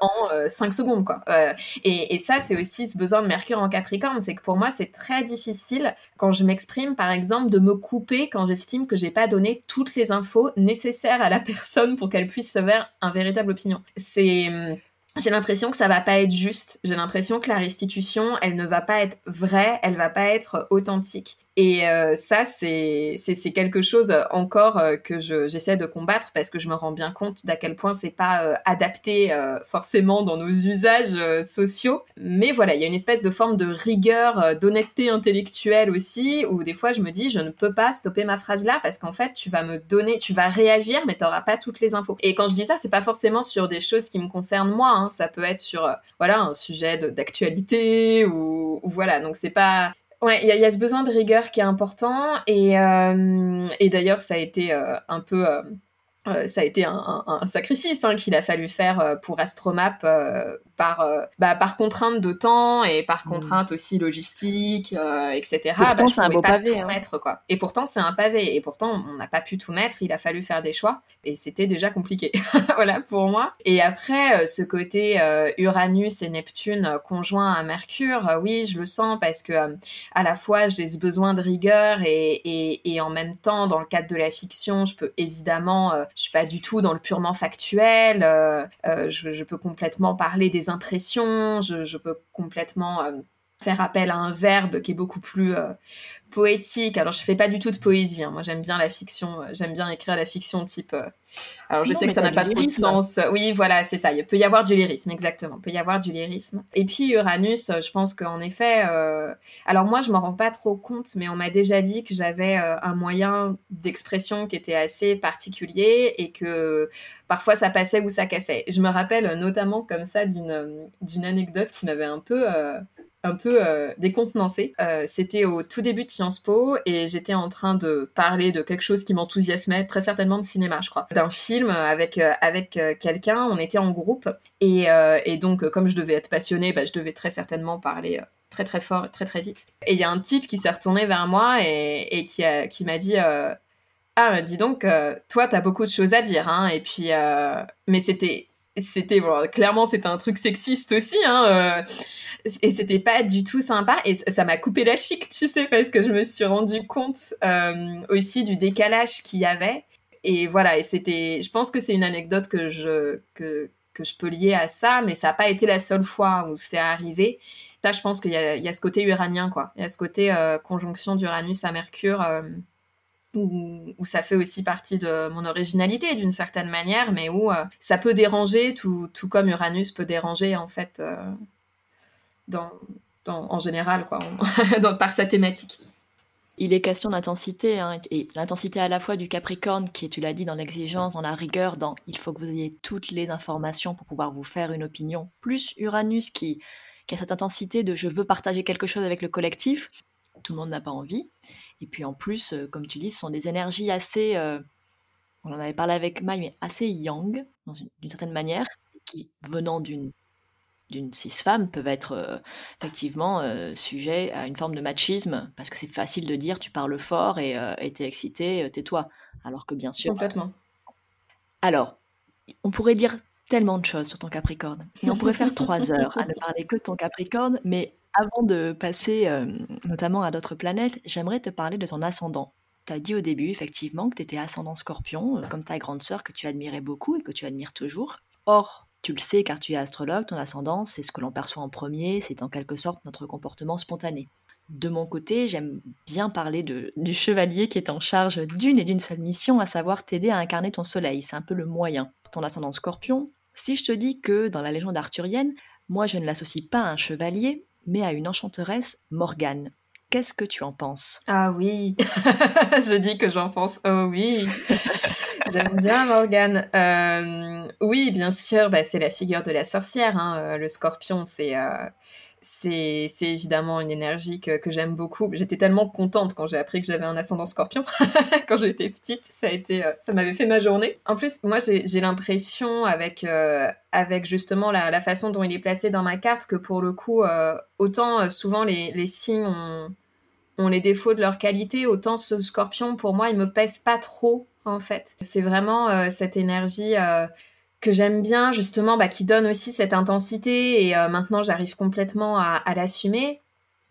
en 5 euh, secondes, quoi. Euh, et, ça, c'est aussi ce besoin de Mercure en Capricorne, c'est que pour moi, c'est très difficile quand je m'exprime, par exemple, de me couper quand j'estime que j'ai pas donné toutes les infos nécessaires à la personne pour qu'elle puisse se faire un véritable opinion. C'est hum, j'ai l'impression que ça va pas être juste. J'ai l'impression que la restitution, elle ne va pas être vraie, elle va pas être authentique. Et euh, ça, c'est quelque chose encore euh, que j'essaie de combattre parce que je me rends bien compte d'à quel point c'est pas euh, adapté forcément dans nos usages sociaux. Mais voilà, il y a une espèce de forme de rigueur, d'honnêteté intellectuelle aussi, où des fois je me dis, je ne peux pas stopper ma phrase là parce qu'en fait, tu vas me donner, tu vas réagir, mais tu n'auras pas toutes les infos. Et quand je dis ça, c'est pas forcément sur des choses qui me concernent moi, hein. ça peut être sur voilà un sujet d'actualité ou, ou, voilà. Donc c'est pas Ouais, il y, a ce besoin de rigueur qui est important et, euh, et d'ailleurs ça a été euh, un peu euh, ça a été un, sacrifice hein, qu'il a fallu faire pour Astromap euh, par, bah, par contrainte de temps et par mm. contrainte aussi logistique, etc. Pourtant, bah, c'est un beau pavé. Hein. Mettre, quoi. Et pourtant, c'est un pavé. Et pourtant, on n'a pas pu tout mettre. Il a fallu faire des choix. Et c'était déjà compliqué. voilà, pour moi. Et après, ce côté Uranus et Neptune conjoints à Mercure, oui, je le sens parce que à la fois, j'ai ce besoin de rigueur et, et, et, en même temps, dans le cadre de la fiction, je peux évidemment je suis pas du tout dans le purement factuel. Euh, euh, je, peux complètement parler des impressions. Je, peux complètement euh, faire appel à un verbe qui est beaucoup plus poétique. Alors je fais pas du tout de poésie. Hein. Moi j'aime bien la fiction. J'aime bien écrire la fiction type alors je sais que ça n'a pas trop de sens. Oui, voilà, c'est ça. Il peut y avoir du lyrisme, exactement. Il peut y avoir du lyrisme. Et puis Uranus, je pense qu'en effet, euh... alors moi je m'en rends pas trop compte, mais on m'a déjà dit que j'avais euh, un moyen d'expression qui était assez particulier et que parfois ça passait ou ça cassait. Je me rappelle notamment comme ça d'une d'une anecdote qui m'avait un peu euh, un peu euh, décontenancée. Euh, c'était au tout début de Sciences Po et j'étais en train de parler de quelque chose qui m'enthousiasmait, très certainement de cinéma, je crois, d'un film avec euh, avec quelqu'un. On était en groupe et, et donc comme je devais être passionnée, bah, je devais très certainement parler très très fort, très très vite. Et il y a un type qui s'est retourné vers moi et, et qui a, qui m'a dit ah dis donc toi t'as beaucoup de choses à dire hein et puis mais c'était c'était clairement c'était un truc sexiste aussi hein et c'était pas du tout sympa et ça m'a coupé la chic tu sais parce que je me suis rendu compte euh, aussi du décalage qu'il y avait et voilà et c'était je pense que c'est une anecdote que je que, que je peux lier à ça mais ça n'a pas été la seule fois où c'est arrivé. Ça je pense qu'il y, y a, ce côté uranien quoi. Il y a ce côté euh, conjonction d'Uranus à Mercure euh, où, ça fait aussi partie de mon originalité d'une certaine manière, mais où ça peut déranger, tout, tout, comme Uranus peut déranger en fait en général, quoi, par sa thématique. Il est question d'intensité, hein, et l'intensité à la fois du Capricorne, qui est, tu l'as dit, dans l'exigence, dans la rigueur, dans il faut que vous ayez toutes les informations pour pouvoir vous faire une opinion, plus Uranus qui a cette intensité de je veux partager quelque chose avec le collectif, tout le monde n'a pas envie. Et puis en plus, euh, comme tu dis, ce sont des énergies assez, euh, on en avait parlé avec Mai, mais assez yang, d'une certaine manière, qui venant d'une d'une cis-femme peuvent être euh, effectivement euh, sujets à une forme de machisme, parce que c'est facile de dire tu parles fort et euh, t'es excité, tais-toi. Alors que bien sûr. Complètement. Alors, on pourrait dire tellement de choses sur ton Capricorne. Et on pourrait faire trois heures à ne parler que de ton Capricorne, mais avant de passer notamment à d'autres planètes, j'aimerais te parler de ton ascendant. Tu as dit au début effectivement que tu étais ascendant scorpion, comme ta grande sœur que tu admirais beaucoup et que tu admires toujours. Or, tu le sais car tu es astrologue, ton ascendant, c'est ce que l'on perçoit en premier, c'est en quelque sorte notre comportement spontané. De mon côté, j'aime bien parler du chevalier qui est en charge d'une et d'une seule mission, à savoir t'aider à incarner ton soleil. C'est un peu le moyen. Ton ascendant scorpion, si je te dis que dans la légende arthurienne, moi je ne l'associe pas à un chevalier, mais à une enchanteresse Morgane. Qu'est-ce que tu en penses? Ah oui, je dis que j'en pense. Oh oui, j'aime bien Morgane. Euh, oui, bien sûr, bah, c'est la figure de la sorcière. Hein. Euh, le scorpion, c'est euh, c'est évidemment une énergie que, que j'aime beaucoup. J'étais tellement contente quand j'ai appris que j'avais un ascendant scorpion. quand j'étais petite, ça a été, ça m'avait fait ma journée. En plus, moi, j'ai l'impression avec, avec justement la, la, façon dont il est placé dans ma carte que pour le coup, autant souvent les, les signes ont ont les défauts de leur qualité, autant ce scorpion, pour moi, il me pèse pas trop, en fait. C'est vraiment euh, cette énergie euh, que j'aime bien, justement, bah, qui donne aussi cette intensité, et euh, maintenant, j'arrive complètement à, l'assumer.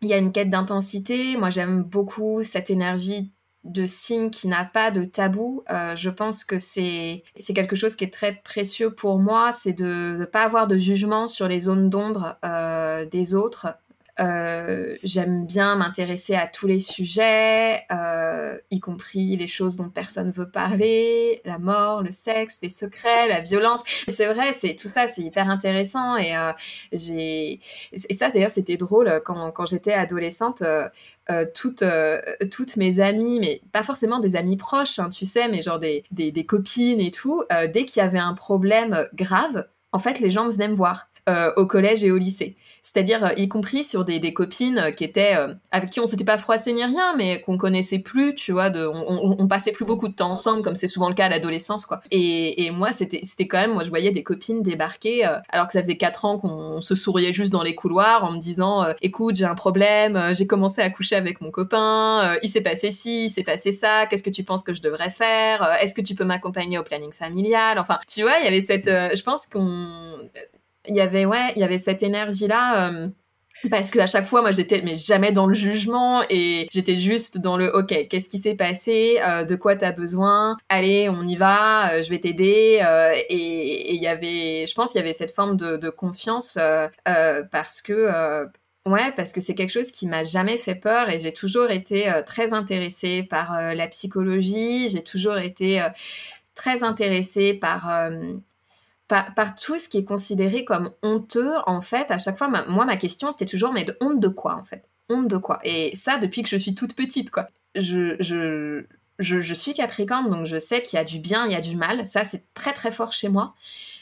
Il y a une quête d'intensité. Moi, j'aime beaucoup cette énergie de signe qui n'a pas de tabou. je pense que c'est c'est quelque chose qui est très précieux pour moi, c'est de ne pas avoir de jugement sur les zones d'ombre des autres. Euh, j'aime bien m'intéresser à tous les sujets, euh, y compris les choses dont personne veut parler, la mort, le sexe, les secrets, la violence. C'est vrai, c'est tout ça, c'est hyper intéressant et euh, et ça d'ailleurs c'était drôle quand, j'étais adolescente. toutes, toutes mes amies, mais pas forcément des amies proches, hein, tu sais, mais genre des, des copines et tout, dès qu'il y avait un problème grave, en fait, les gens venaient me voir. Euh, au collège et au lycée. C'est-à-dire, euh, y compris sur des, des copines qui étaient, euh, avec qui on s'était pas froissé ni rien, mais qu'on connaissait plus, tu vois, de, on, on, passait plus beaucoup de temps ensemble, comme c'est souvent le cas à l'adolescence, quoi. Et, et moi, c'était, c'était quand même, moi, je voyais des copines débarquer, alors que ça faisait quatre ans qu'on se souriait juste dans les couloirs en me disant, écoute, j'ai un problème, j'ai commencé à coucher avec mon copain, il s'est passé ci, il s'est passé ça, qu'est-ce que tu penses que je devrais faire, est-ce que tu peux m'accompagner au planning familial, enfin, tu vois, il y avait cette, je pense qu'on, il y avait ouais, il y avait cette énergie là. Euh, parce que à chaque fois, moi, j'étais mais jamais dans le jugement et j'étais juste dans le OK. Qu'est-ce qui s'est passé euh, De quoi t'as besoin Allez, on y va. Euh, je vais t'aider. et il y avait, je pense, il y avait cette forme de, confiance parce que Ouais, parce que c'est quelque chose qui m'a jamais fait peur et j'ai toujours été très intéressée par la psychologie, j'ai toujours été très intéressée par par, tout ce qui est considéré comme honteux, en fait, à chaque fois, moi, ma question, c'était toujours, mais de honte de quoi, en fait? Honte de quoi? Et ça, depuis que je suis toute petite, quoi. Je, je, je, suis Capricorne, donc je sais qu'il y a du bien, il y a du mal. Ça, c'est très, très fort chez moi.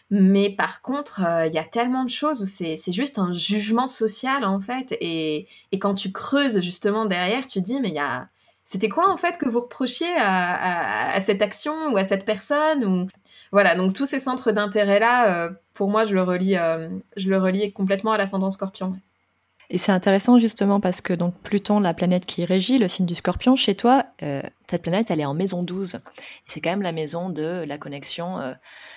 Mais par contre, il y a tellement de choses où c'est juste un jugement social, en fait. Et, et, quand tu creuses justement derrière, tu dis, mais il y a... C'était quoi, en fait, que vous reprochiez à, à, cette action ou à cette personne ou... Voilà, donc tous ces centres d'intérêt-là, pour moi, je le relie, je le relie complètement à l'ascendant scorpion. Et c'est intéressant justement parce que donc Pluton, la planète qui régit le signe du scorpion, chez toi, euh, cette planète, elle est en maison 12. C'est quand même la maison de la connexion euh,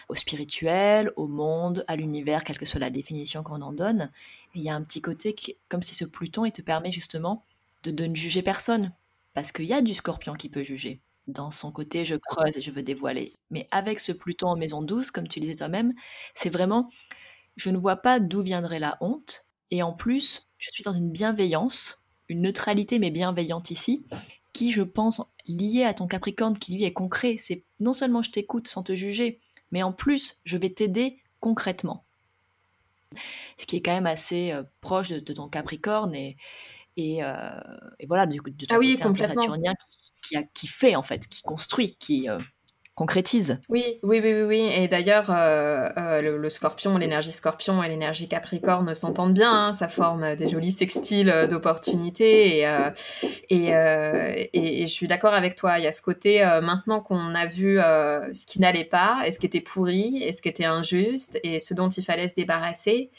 au spirituel, au monde, à l'univers, quelle que soit la définition qu'on en donne. Il y a un petit côté comme si ce Pluton, il te permet justement de, de ne juger personne. Parce qu'il y a du scorpion qui peut juger. Dans son côté, je creuse et je veux dévoiler. Mais avec ce Pluton en maison 12, comme tu disais toi-même, c'est vraiment, je ne vois pas d'où viendrait la honte. Et en plus, je suis dans une bienveillance, une neutralité mais bienveillante ici, qui, je pense, liée à ton Capricorne, qui lui est concret. C'est non seulement je t'écoute sans te juger, mais en plus, je vais t'aider concrètement. Ce qui est quand même assez euh, proche de, ton Capricorne et, et, euh, voilà, de, de ton ah oui, côté saturnien qui, qui, fait en fait, qui construit, qui, euh, concrétise. Oui, oui, oui, oui, Et d'ailleurs, euh, le, scorpion, l'énergie scorpion et l'énergie capricorne s'entendent bien. Hein. ça forme des jolis sextiles d'opportunités. Et, et, et, je suis d'accord avec toi. Il y a ce côté, maintenant qu'on a vu ce qui n'allait pas, et ce qui était pourri, et ce qui était injuste, et ce dont il fallait se débarrasser.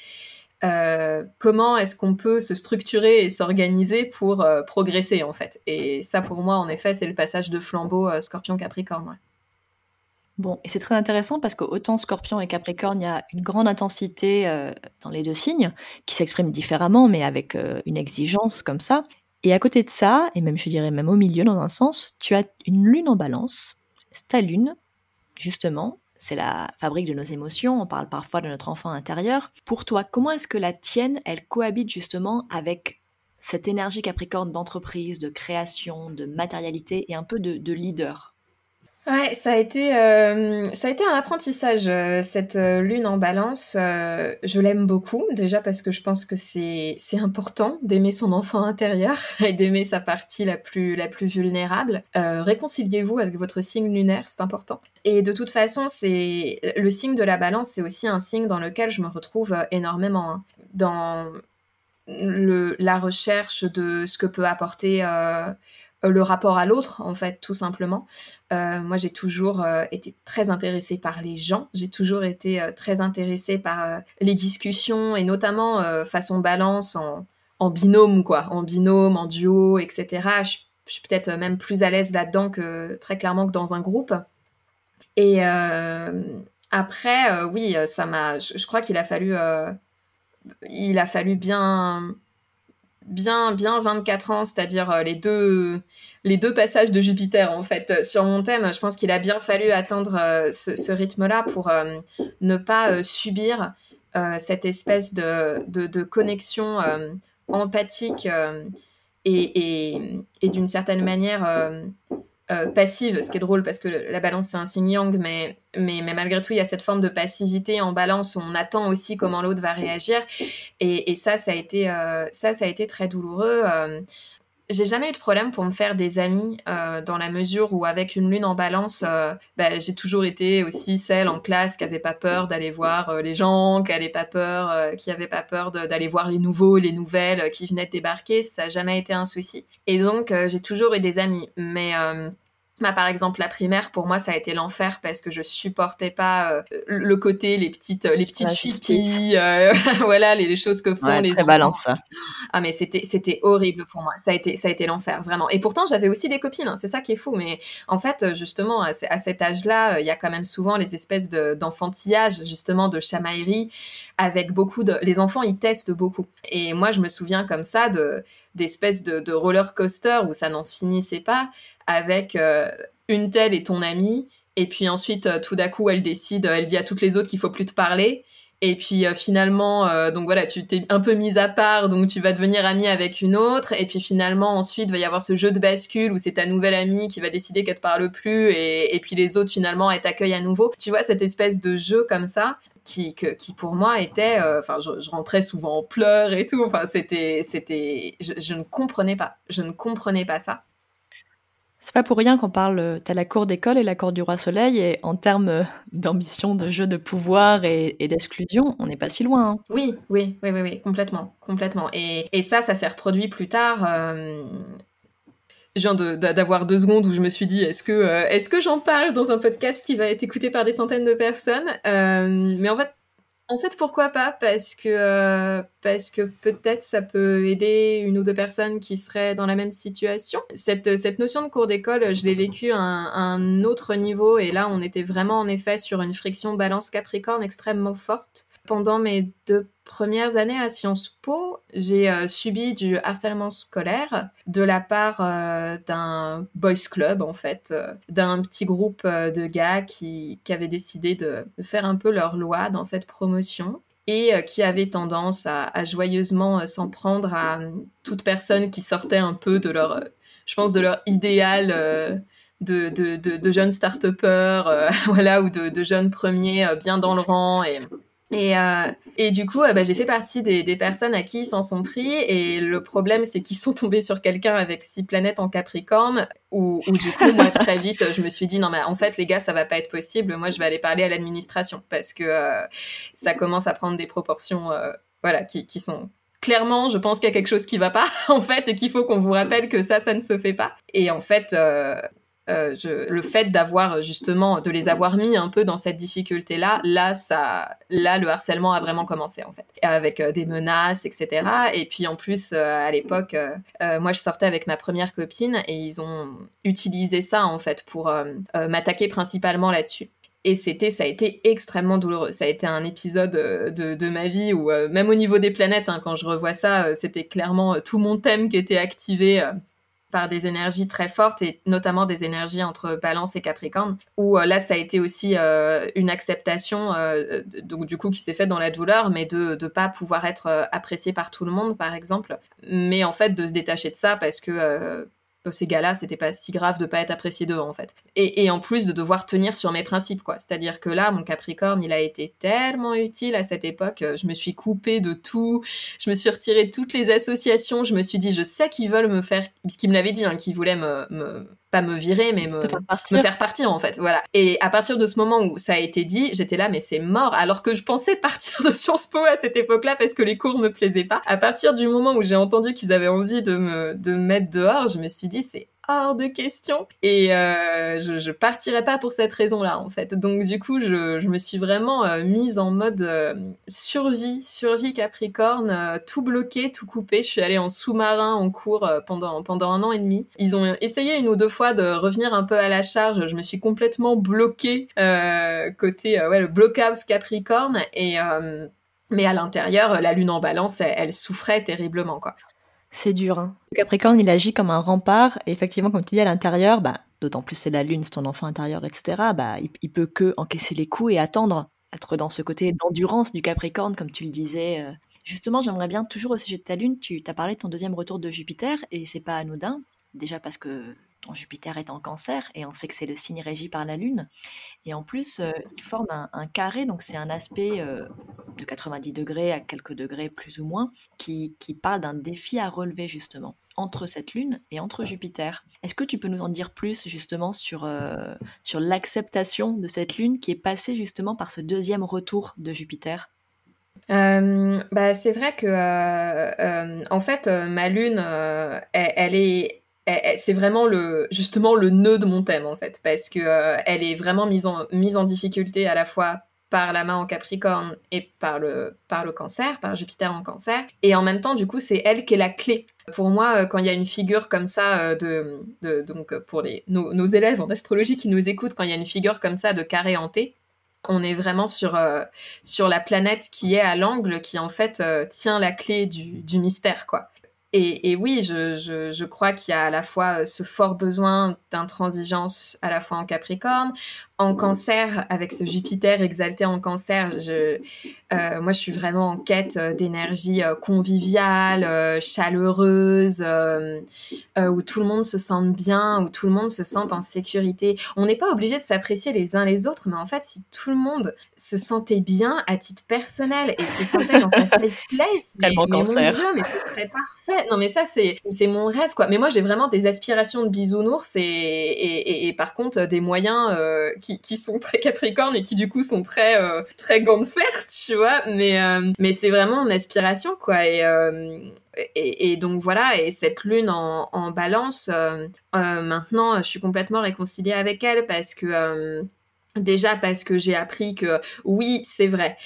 Comment est-ce qu'on peut se structurer et s'organiser pour progresser en fait. Et ça pour moi en effet c'est le passage de flambeau Scorpion Capricorne. Bon, et c'est très intéressant parce qu'autant Scorpion et Capricorne, il y a une grande intensité euh, dans les deux signes, qui s'expriment différemment, mais avec euh, une exigence comme ça. Et à côté de ça, et même je dirais même au milieu dans un sens, tu as une lune en balance. Ta lune, justement, c'est la fabrique de nos émotions, on parle parfois de notre enfant intérieur. Pour toi, comment est-ce que la tienne, elle cohabite justement avec cette énergie Capricorne d'entreprise, de création, de matérialité et un peu de leader? Ouais, ça a été, euh, ça a été un apprentissage, euh, cette euh, lune en balance. je l'aime beaucoup, déjà parce que je pense que c'est, c'est important d'aimer son enfant intérieur et d'aimer sa partie la plus, la plus vulnérable. réconciliez-vous avec votre signe lunaire, c'est important. Et de toute façon, c'est le signe de la balance, c'est aussi un signe dans lequel je me retrouve énormément. Hein. Dans le, la recherche de ce que peut apporter le rapport à l'autre, en fait, tout simplement. Euh, moi, j'ai toujours euh, été très intéressée par les gens. J'ai toujours été très intéressée par les discussions et notamment façon balance en, binôme, quoi, en binôme, en duo, etc. Je, je suis peut-être même plus à l'aise là-dedans que très clairement que dans un groupe. Et après, oui, ça m'a. Je, je, crois qu'il a fallu, il a fallu bien bien, bien 24 ans, c'est-à-dire euh, les deux, les deux passages de Jupiter en fait euh, sur mon thème. Je pense qu'il a bien fallu atteindre euh, ce, rythme-là pour ne pas subir cette espèce de, de, connexion empathique et, et d'une certaine manière euh, passive, ce qui est drôle parce que la balance c'est un signe yang, mais, mais, mais, malgré tout il y a cette forme de passivité en balance où on attend aussi comment l'autre va réagir et, et, ça ça a été euh, ça ça a été très douloureux. Euh, j'ai jamais eu de problème pour me faire des amis dans la mesure où avec une lune en balance, bah, j'ai toujours été aussi celle en classe qui avait pas peur d'aller voir les gens, qui avait pas peur, qui avait pas peur d'aller voir les nouveaux, les nouvelles qui venaient de débarquer. Ça n'a jamais été un souci. Et donc j'ai toujours eu des amis, mais bah, par exemple, la primaire, pour moi, ça a été l'enfer parce que je supportais pas euh, le côté, les petites, les petites chippies, euh, voilà, les, choses que font les très enfants. ça. Ah, mais c'était, c'était horrible pour moi. Ça a été, ça a été l'enfer, vraiment. Et pourtant, j'avais aussi des copines, hein, c'est ça qui est fou. Mais en fait, justement, à, cet âge-là, il y a quand même souvent les espèces d'enfantillage, justement, de chamaillerie, avec beaucoup de, les enfants, ils testent beaucoup. Et moi, je me souviens comme ça de, d'espèces de, de roller coaster où ça n'en finissait pas avec euh, une telle et ton amie, et puis ensuite, euh, tout d'un coup, elle décide, elle dit à toutes les autres qu'il faut plus te parler. Et puis euh, finalement, donc voilà, tu t'es un peu mise à part, donc tu vas devenir amie avec une autre. Et puis finalement, ensuite, va y avoir ce jeu de bascule où c'est ta nouvelle amie qui va décider qu'elle te parle plus, et, puis les autres finalement, elle t'accueille à nouveau. Tu vois cette espèce de jeu comme ça qui, qui pour moi était, enfin, je, rentrais souvent en pleurs et tout. Enfin, c'était, c'était, je ne comprenais pas, je ne comprenais pas ça. C'est pas pour rien qu'on parle, t'as la cour d'école et la cour du roi soleil, et en termes d'ambition, de jeu de pouvoir et, d'exclusion, on n'est pas si loin. Hein. Oui, oui, oui, oui, oui, complètement, complètement. Et, ça, ça s'est reproduit plus tard. Je viens d'avoir deux secondes où je me suis dit est-ce que, euh, est-ce que j'en parle dans un podcast qui va être écouté par des centaines de personnes euh, Mais en fait, en fait, pourquoi pas? Parce que, euh, que peut-être ça peut aider une ou deux personnes qui seraient dans la même situation. Cette, cette notion de cours d'école, je l'ai vécue à un, autre niveau, et là, on était vraiment en effet sur une friction balance Capricorne extrêmement forte. Pendant mes deux premières années à Sciences Po, j'ai euh, subi du harcèlement scolaire de la part euh, d'un boys club, en fait, euh, d'un petit groupe de gars qui, qui avaient décidé de, faire un peu leur loi dans cette promotion et qui avaient tendance à, joyeusement s'en prendre à toute personne qui sortait un peu de leur, je pense, de leur idéal. De, de, de, jeunes start-upers, voilà, ou de, de, jeunes premiers bien dans le rang et, et, euh, et du coup, euh, bah, j'ai fait partie des, personnes à qui ils s'en sont pris. Et le problème, c'est qu'ils sont tombés sur quelqu'un avec six planètes en Capricorne, où, du coup, moi, très vite, je me suis dit, non, mais en fait, les gars, ça va pas être possible. Moi, je vais aller parler à l'administration parce que euh, ça commence à prendre des proportions, euh, voilà, qui, sont clairement, je pense qu'il y a quelque chose qui va pas, en fait, et qu'il faut qu'on vous rappelle que ça, ça ne se fait pas. Et en fait, euh, le fait d'avoir justement de les avoir mis un peu dans cette difficulté là là ça là le harcèlement a vraiment commencé en fait avec euh, des menaces etc et puis en plus euh, à l'époque moi je sortais avec ma première copine et ils ont utilisé ça en fait pour m'attaquer principalement là-dessus et c'était, ça a été extrêmement douloureux. Ça a été un épisode de, de ma vie où, même au niveau des planètes, hein, quand je revois ça, c'était clairement tout mon thème qui était activé par des énergies très fortes et notamment des énergies entre Balance et Capricorne où euh, là ça a été aussi euh, une acceptation euh, donc du coup qui s'est faite dans la douleur mais de ne pas pouvoir être apprécié par tout le monde par exemple. Mais en fait de se détacher de ça parce que ces gars-là, c'était pas si grave de pas être apprécié d'eux en fait. Et, et, en plus de devoir tenir sur mes principes quoi. C'est-à-dire que là, mon Capricorne, il a été tellement utile à cette époque. Je me suis coupée de tout. Je me suis retirée de toutes les associations. Je me suis dit, je sais qu'ils veulent me faire, ce qu'ils me l'avaient dit, hein, qu'ils voulaient me, pas me virer, mais me, me, faire partir en fait. Voilà. Et à partir de ce moment où ça a été dit, j'étais là, mais c'est mort. Alors que je pensais partir de Sciences Po à cette époque-là parce que les cours me plaisaient pas. À partir du moment où j'ai entendu qu'ils avaient envie de me, de me mettre dehors, je me suis dit, c'est hors de question. Et euh, je, je partirais pas pour cette raison-là, en fait. Donc, du coup, je, me suis vraiment euh, mise en mode euh, survie, survie Capricorne, tout bloqué, tout coupé. Je suis allée en sous-marin en cours pendant, pendant un an et demi. Ils ont essayé une ou deux fois de revenir un peu à la charge. Je me suis complètement bloquée côté ouais, le blockhouse Capricorne. Et mais à l'intérieur, la lune en balance, elle, elle souffrait terriblement, quoi. C'est dur. Hein. Le Capricorne, il agit comme un rempart. Et effectivement, comme tu dis, à l'intérieur, bah, d'autant plus c'est la lune, c'est ton enfant intérieur, etc., bah, il, peut que encaisser les coups et attendre. Être dans ce côté d'endurance du Capricorne, comme tu le disais. Euh. Justement, j'aimerais bien, toujours au sujet de ta lune, tu as parlé de ton deuxième retour de Jupiter, et c'est pas anodin. Déjà parce que Jupiter est en cancer et on sait que c'est le signe régi par la Lune. Et en plus, euh, il forme un, carré, donc c'est un aspect euh, de 90 degrés à quelques degrés plus ou moins, qui, parle d'un défi à relever justement entre cette Lune et entre Jupiter. Est-ce que tu peux nous en dire plus justement sur, euh, l'acceptation de cette Lune qui est passée justement par ce deuxième retour de Jupiter? Bah, c'est vrai que en fait ma lune elle, est c'est vraiment le justement le nœud de mon thème en fait parce que euh, elle est vraiment mise en mise en difficulté à la fois par la main en Capricorne et par le par le Cancer, par Jupiter en Cancer et en même temps du coup c'est elle qui est la clé. Pour moi euh, quand il y a une figure comme ça euh, de, de donc pour les nos, nos, élèves en astrologie qui nous écoutent quand il y a une figure comme ça de carré hanté, on est vraiment sur, sur la planète qui est à l'angle, qui en fait tient la clé du, du mystère, quoi. Et, oui, je, je, crois qu'il y a à la fois euh, ce fort besoin d'intransigeance, à la fois en Capricorne, en cancer, avec ce Jupiter exalté en cancer, je, euh, moi je suis vraiment en quête euh, d'énergie euh, conviviale, chaleureuse, où tout le monde se sente bien, où tout le monde se sente en sécurité. On n'est pas obligé de s'apprécier les uns les autres, mais en fait, si tout le monde se sentait bien à titre personnel et se sentait dans sa safe place, mais, mon Dieu, mais ce serait parfait. non mais ça c'est mon rêve quoi. Mais moi j'ai vraiment des aspirations de bisounours et et, et, par contre des moyens euh, qui, sont très capricornes et qui du coup sont très euh, très gants de fer, tu vois. Mais euh, mais c'est vraiment mon aspiration quoi. Et, et, et, donc voilà, et cette lune en, en balance, maintenant je suis complètement réconciliée avec elle parce que Déjà parce que j'ai appris que oui, c'est vrai.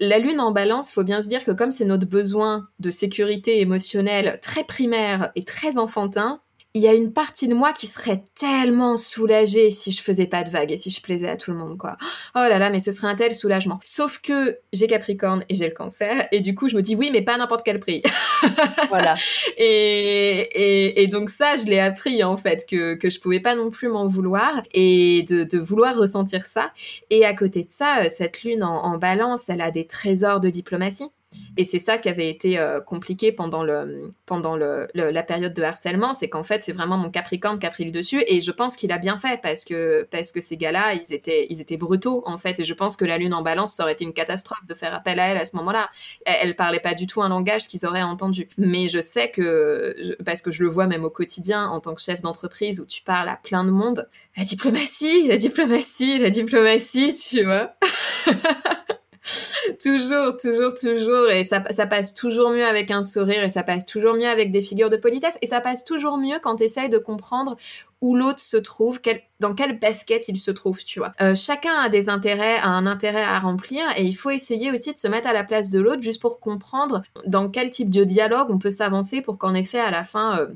La lune en balance, faut bien se dire que comme c'est notre besoin de sécurité émotionnelle très primaire et très enfantin, il y a une partie de moi qui serait tellement soulagée si je faisais pas de vagues et si je plaisais à tout le monde, quoi. Oh là là, mais ce serait un tel soulagement. Sauf que j'ai Capricorne et j'ai le cancer, et du coup, je me dis oui, mais pas n'importe quel prix. voilà. Et, et, et, donc ça, je l'ai appris, en fait, que, que je pouvais pas non plus m'en vouloir et de, de vouloir ressentir ça. Et à côté de ça, cette lune en, en balance, elle a des trésors de diplomatie. Et c'est ça qui avait été euh, compliqué pendant, le, pendant le, la période de harcèlement, c'est qu'en fait, c'est vraiment mon Capricorne qui a pris le dessus. Et je pense qu'il a bien fait parce que, parce que ces gars-là, ils étaient, ils étaient brutaux, en fait. Et je pense que la Lune en balance, ça aurait été une catastrophe de faire appel à elle à ce moment-là. Elle, elle parlait pas du tout un langage qu'ils auraient entendu. Mais je sais que, parce que je le vois même au quotidien en tant que chef d'entreprise où tu parles à plein de monde, la diplomatie, la diplomatie, la diplomatie, tu vois. toujours, toujours, toujours. Et ça, passe toujours mieux avec un sourire et ça passe toujours mieux avec des figures de politesse. Et ça passe toujours mieux quand tu essayes de comprendre où l'autre se trouve, dans quelle basket il se trouve, tu vois. Euh, chacun a des intérêts, a un intérêt à remplir et il faut essayer aussi de se mettre à la place de l'autre juste pour comprendre dans quel type de dialogue on peut s'avancer pour qu'en effet, à la fin, euh,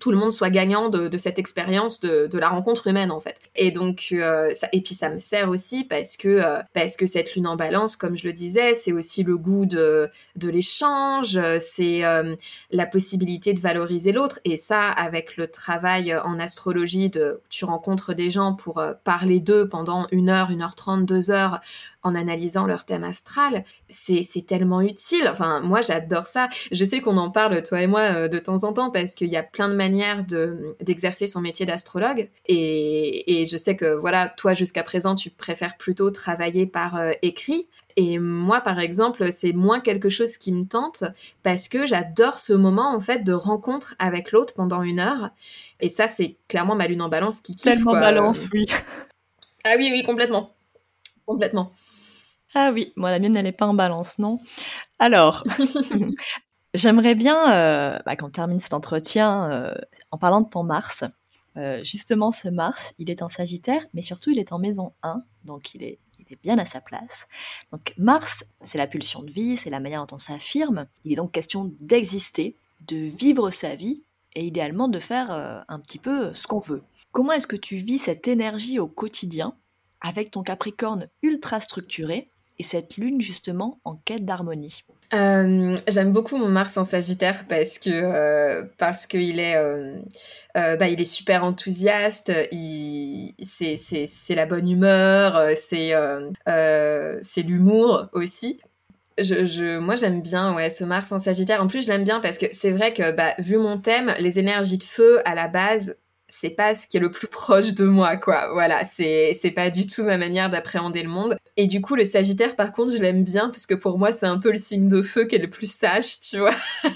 tout le monde soit gagnant de, cette expérience de, la rencontre humaine en fait. Et donc euh, ça, et puis ça me sert aussi parce que euh, parce que cette lune en balance, comme je le disais, c'est aussi le goût de de l'échange, c'est euh, la possibilité de valoriser l'autre et ça avec le travail en astrologie de tu rencontres des gens pour parler d'eux pendant une heure, une heure trente, deux heures en analysant leur thème astral, c'est tellement utile. Enfin, moi, j'adore ça. Je sais qu'on en parle, toi et moi, euh, de temps en temps, parce qu'il y a plein de manières d'exercer son métier d'astrologue. Et, et, je sais que, voilà, toi, jusqu'à présent, tu préfères plutôt travailler par euh, écrit. Et moi, par exemple, c'est moins quelque chose qui me tente parce que j'adore ce moment, en fait, de rencontre avec l'autre pendant une heure. Et ça, c'est clairement ma lune en balance qui kiffe. Tellement balance, oui. Ah oui, oui, complètement. Complètement. Ah oui, moi la mienne elle n'est pas en balance, non Alors, j'aimerais bien, euh, bah, qu'on termine cet entretien euh, en parlant de ton Mars. Euh, justement, ce Mars, il est en Sagittaire, mais surtout il est en maison 1, donc il est, il est bien à sa place. Donc Mars, c'est la pulsion de vie, c'est la manière dont on s'affirme. Il est donc question d'exister, de vivre sa vie et idéalement de faire un petit peu ce qu'on veut. Comment est-ce que tu vis cette énergie au quotidien avec ton Capricorne ultra structuré et cette lune justement en quête d'harmonie euh, J'aime beaucoup mon Mars en Sagittaire parce que euh, parce qu'il est euh, bah, il est super enthousiaste, c'est la bonne humeur, c'est c'est l'humour aussi. Je, moi j'aime bien ouais ce Mars en Sagittaire. En plus je l'aime bien parce que c'est vrai que bah, vu mon thème, les énergies de feu à la base c'est pas ce qui est le plus proche de moi, quoi. Voilà, c'est c'est pas du tout ma manière d'appréhender le monde. Et du coup, le Sagittaire, par contre, je l'aime bien parce que pour moi, c'est un peu le signe de feu qui est le plus sage, tu vois.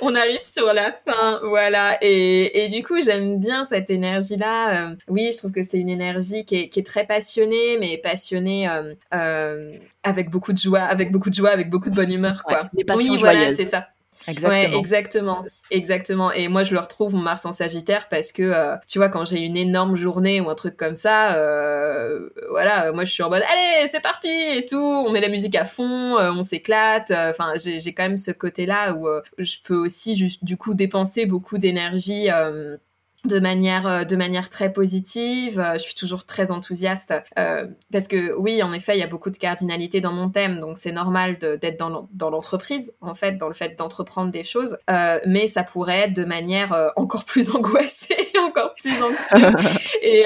On arrive sur la fin, voilà. Et, et du coup, j'aime bien cette énergie-là. Euh, oui, je trouve que c'est une énergie qui est, qui est, très passionnée, mais passionnée euh, euh, avec beaucoup de joie, avec beaucoup de joie, avec beaucoup de bonne humeur, quoi. oui, voilà, c'est ça. Exactement. exactement, exactement. Et moi, je le retrouve mon Mars en Sagittaire parce que, euh, tu vois, quand j'ai une énorme journée ou un truc comme ça, euh, voilà, moi, je suis en mode, allez, c'est parti et tout. On met la musique à fond, euh, on s'éclate. Enfin, j'ai quand même ce côté-là où je peux aussi, juste, du coup, dépenser beaucoup d'énergie de manière euh, de manière très positive. Euh, je suis toujours très enthousiaste euh, parce que oui, en effet, il y a beaucoup de cardinalité dans mon thème, donc c'est normal d'être dans l'entreprise, en fait, dans le fait d'entreprendre des choses. mais ça pourrait être de manière encore plus angoissée, encore plus anxieuse, et,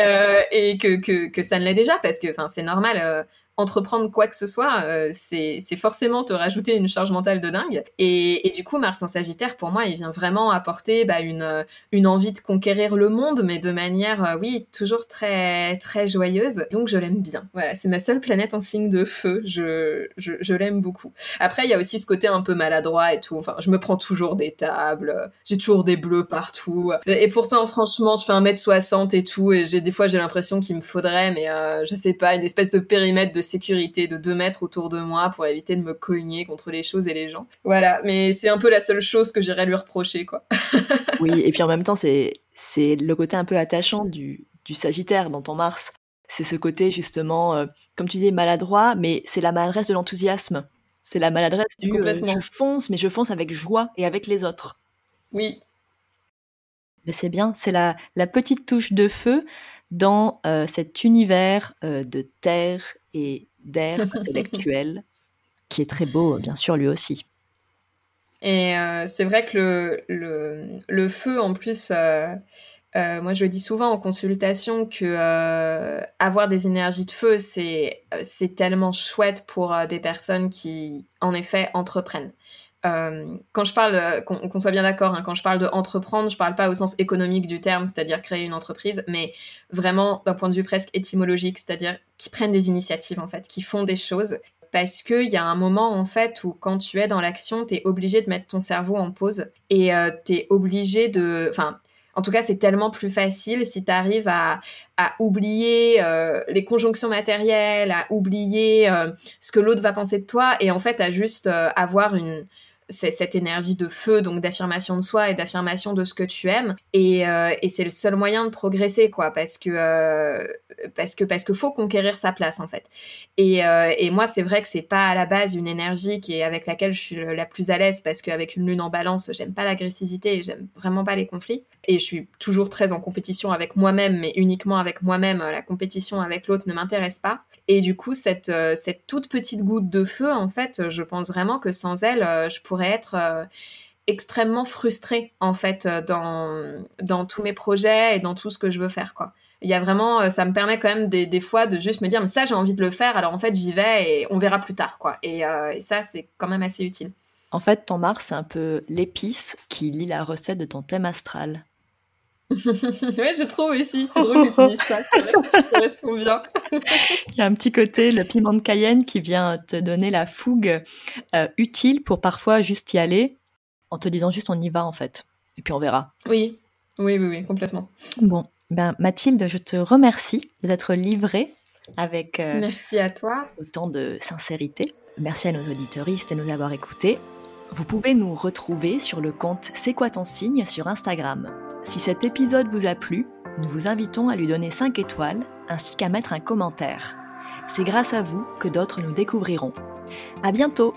et que, que, que ça ne l'est déjà parce que, enfin, c'est normal entreprendre quoi que ce soit, euh, c'est forcément te rajouter une charge mentale de dingue. Et, du coup, Mars en Sagittaire, pour moi, il vient vraiment apporter bah, une, une envie de conquérir le monde, mais de manière, euh, oui, toujours très, très joyeuse. Donc, je l'aime bien. Voilà, c'est ma seule planète en signe de feu. Je, l'aime beaucoup. Après, il y a aussi ce côté un peu maladroit et tout. Enfin, je me prends toujours des tables. J'ai toujours des bleus partout. Et pourtant, franchement, je fais 1m60 et tout. Et des fois, j'ai l'impression qu'il me faudrait, mais euh, je sais pas, une espèce de périmètre de sécurité de 2 mètres autour de moi pour éviter de me cogner contre les choses et les gens. Voilà, mais c'est un peu la seule chose que j'irais lui reprocher, quoi. oui, et puis en même temps, c'est, le côté un peu attachant du, du Sagittaire dans ton Mars. C'est ce côté justement, euh, comme tu disais, maladroit, mais c'est la maladresse de l'enthousiasme. C'est la maladresse du euh, je fonce, mais je fonce avec joie et avec les autres. Oui. Mais c'est bien, c'est la, la petite touche de feu dans euh, cet univers de terre et d'air intellectuel qui est très beau, bien sûr, lui aussi. Et c'est vrai que le, le, le, feu, en plus, euh, moi, je dis souvent en consultation que euh, avoir des énergies de feu, c'est euh, c'est tellement chouette pour des personnes qui, en effet, entreprennent. Quand je parle, qu'on soit bien d'accord, hein, quand je parle de entreprendre, je parle pas au sens économique du terme, c'est-à-dire créer une entreprise, mais vraiment d'un point de vue presque étymologique, c'est-à-dire qui prennent des initiatives en fait, qui font des choses. Parce qu'il y a un moment en fait où quand tu es dans l'action, tu es obligé de mettre ton cerveau en pause et tu es obligé de... Enfin, en tout cas, c'est tellement plus facile si tu arrives à, oublier euh, les conjonctions matérielles, à oublier euh, ce que l'autre va penser de toi, et en fait à juste euh, avoir une, cette énergie de feu, donc d'affirmation de soi et d'affirmation de ce que tu aimes. Et, et c'est le seul moyen de progresser, quoi, parce que parce que parce que faut conquérir sa place en fait. Et, euh, et moi c'est vrai que c'est pas à la base une énergie qui est avec laquelle je suis la plus à l'aise parce qu'avec une lune en balance j'aime pas l'agressivité et j'aime vraiment pas les conflits et je suis toujours très en compétition avec moi-même mais uniquement avec moi-même la compétition avec l'autre ne m'intéresse pas et du coup cette euh, cette toute petite goutte de feu en fait je pense vraiment que sans elle euh, je pourrais être extrêmement frustrée en fait dans dans tous mes projets et dans tout ce que je veux faire quoi il y a vraiment, euh, ça me permet quand même des, des fois de juste me dire, mais ça, j'ai envie de le faire, alors en fait, j'y vais et on verra plus tard, quoi. Et, euh, et ça, c'est quand même assez utile. En fait, ton Mars, c'est un peu l'épice qui lit la recette de ton thème astral. oui, je trouve aussi. C'est drôle que tu dises ça. ça correspond bien. Il y a un petit côté, le piment de Cayenne, qui vient te donner la fougue euh, utile pour parfois juste y aller en te disant juste on y va en fait. Et puis on verra. Oui, oui, oui, oui, complètement. Bon, ben, Mathilde, je te remercie d'être livrée avec euh, Merci à toi. autant de sincérité. Merci à nos auditoristes de nous avoir écoutés. Vous pouvez nous retrouver sur le compte C'est quoi ton signe sur Instagram. Si cet épisode vous a plu, nous vous invitons à lui donner 5 étoiles ainsi qu'à mettre un commentaire. C'est grâce à vous que d'autres nous découvriront. À bientôt!